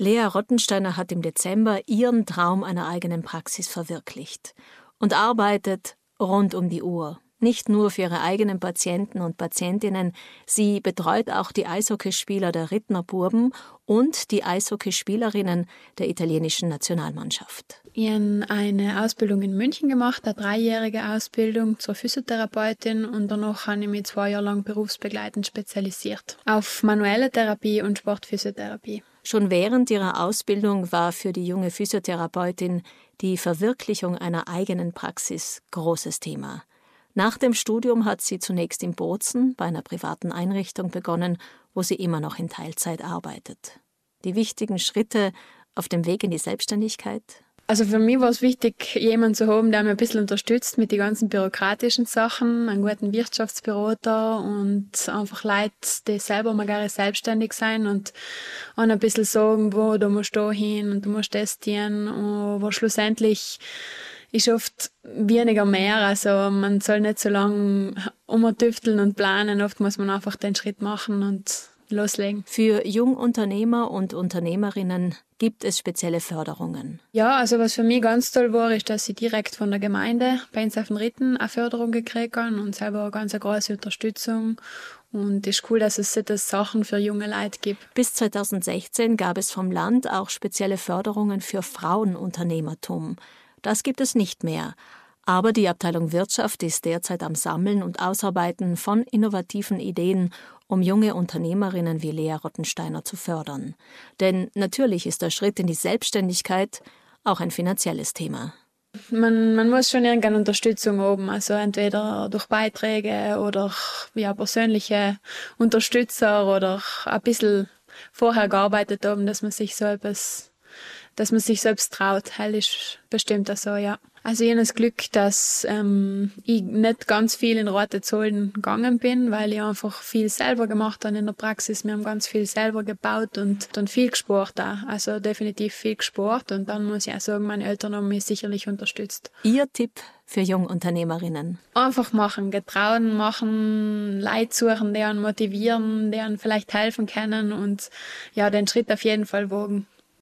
Lea Rottensteiner hat im Dezember ihren Traum einer eigenen Praxis verwirklicht und arbeitet rund um die Uhr. Nicht nur für ihre eigenen Patienten und Patientinnen, sie betreut auch die Eishockeyspieler der Rittner Burben und die Eishockeyspielerinnen der italienischen Nationalmannschaft. Ich habe eine Ausbildung in München gemacht, eine dreijährige Ausbildung zur Physiotherapeutin und danach habe ich mich zwei Jahre lang berufsbegleitend spezialisiert auf manuelle Therapie und Sportphysiotherapie. Schon während ihrer Ausbildung war für die junge Physiotherapeutin die Verwirklichung einer eigenen Praxis großes Thema. Nach dem Studium hat sie zunächst in Bozen bei einer privaten Einrichtung begonnen, wo sie immer noch in Teilzeit arbeitet. Die wichtigen Schritte auf dem Weg in die Selbstständigkeit also für mich war es wichtig, jemanden zu haben, der mir ein bisschen unterstützt mit den ganzen bürokratischen Sachen, einen guten Wirtschaftsberater und einfach Leute, die selber mal gerne selbstständig sein und ein bisschen sagen, wo du musst da hin und du musst das tun, aber schlussendlich ist oft weniger mehr. Also man soll nicht so lange umtüfteln und planen. Oft muss man einfach den Schritt machen und loslegen. Für Jungunternehmer und Unternehmerinnen gibt es spezielle Förderungen. Ja, also was für mich ganz toll war, ist, dass ich direkt von der Gemeinde bei uns auf den Ritten eine Förderung gekriegt habe und selber eine ganz große Unterstützung. Und es ist cool, dass es solche Sachen für junge Leute gibt. Bis 2016 gab es vom Land auch spezielle Förderungen für Frauenunternehmertum. Das gibt es nicht mehr. Aber die Abteilung Wirtschaft ist derzeit am Sammeln und Ausarbeiten von innovativen Ideen um junge Unternehmerinnen wie Lea Rottensteiner zu fördern. Denn natürlich ist der Schritt in die Selbstständigkeit auch ein finanzielles Thema. Man, man muss schon irgendeine Unterstützung haben, also entweder durch Beiträge oder ja, persönliche Unterstützer oder ein bisschen vorher gearbeitet haben, dass man sich so etwas, dass man sich selbst traut. Hell ist bestimmt so, ja. Also ich habe das Glück, dass ähm, ich nicht ganz viel in rote Zollen gegangen bin, weil ich einfach viel selber gemacht habe in der Praxis. Wir haben ganz viel selber gebaut und dann viel gesport auch. Also definitiv viel gesport und dann muss ich auch sagen, meine Eltern haben mich sicherlich unterstützt. Ihr Tipp für Jungunternehmerinnen? Einfach machen, getrauen machen, Leid suchen, deren motivieren, deren vielleicht helfen können und ja, den Schritt auf jeden Fall wagen.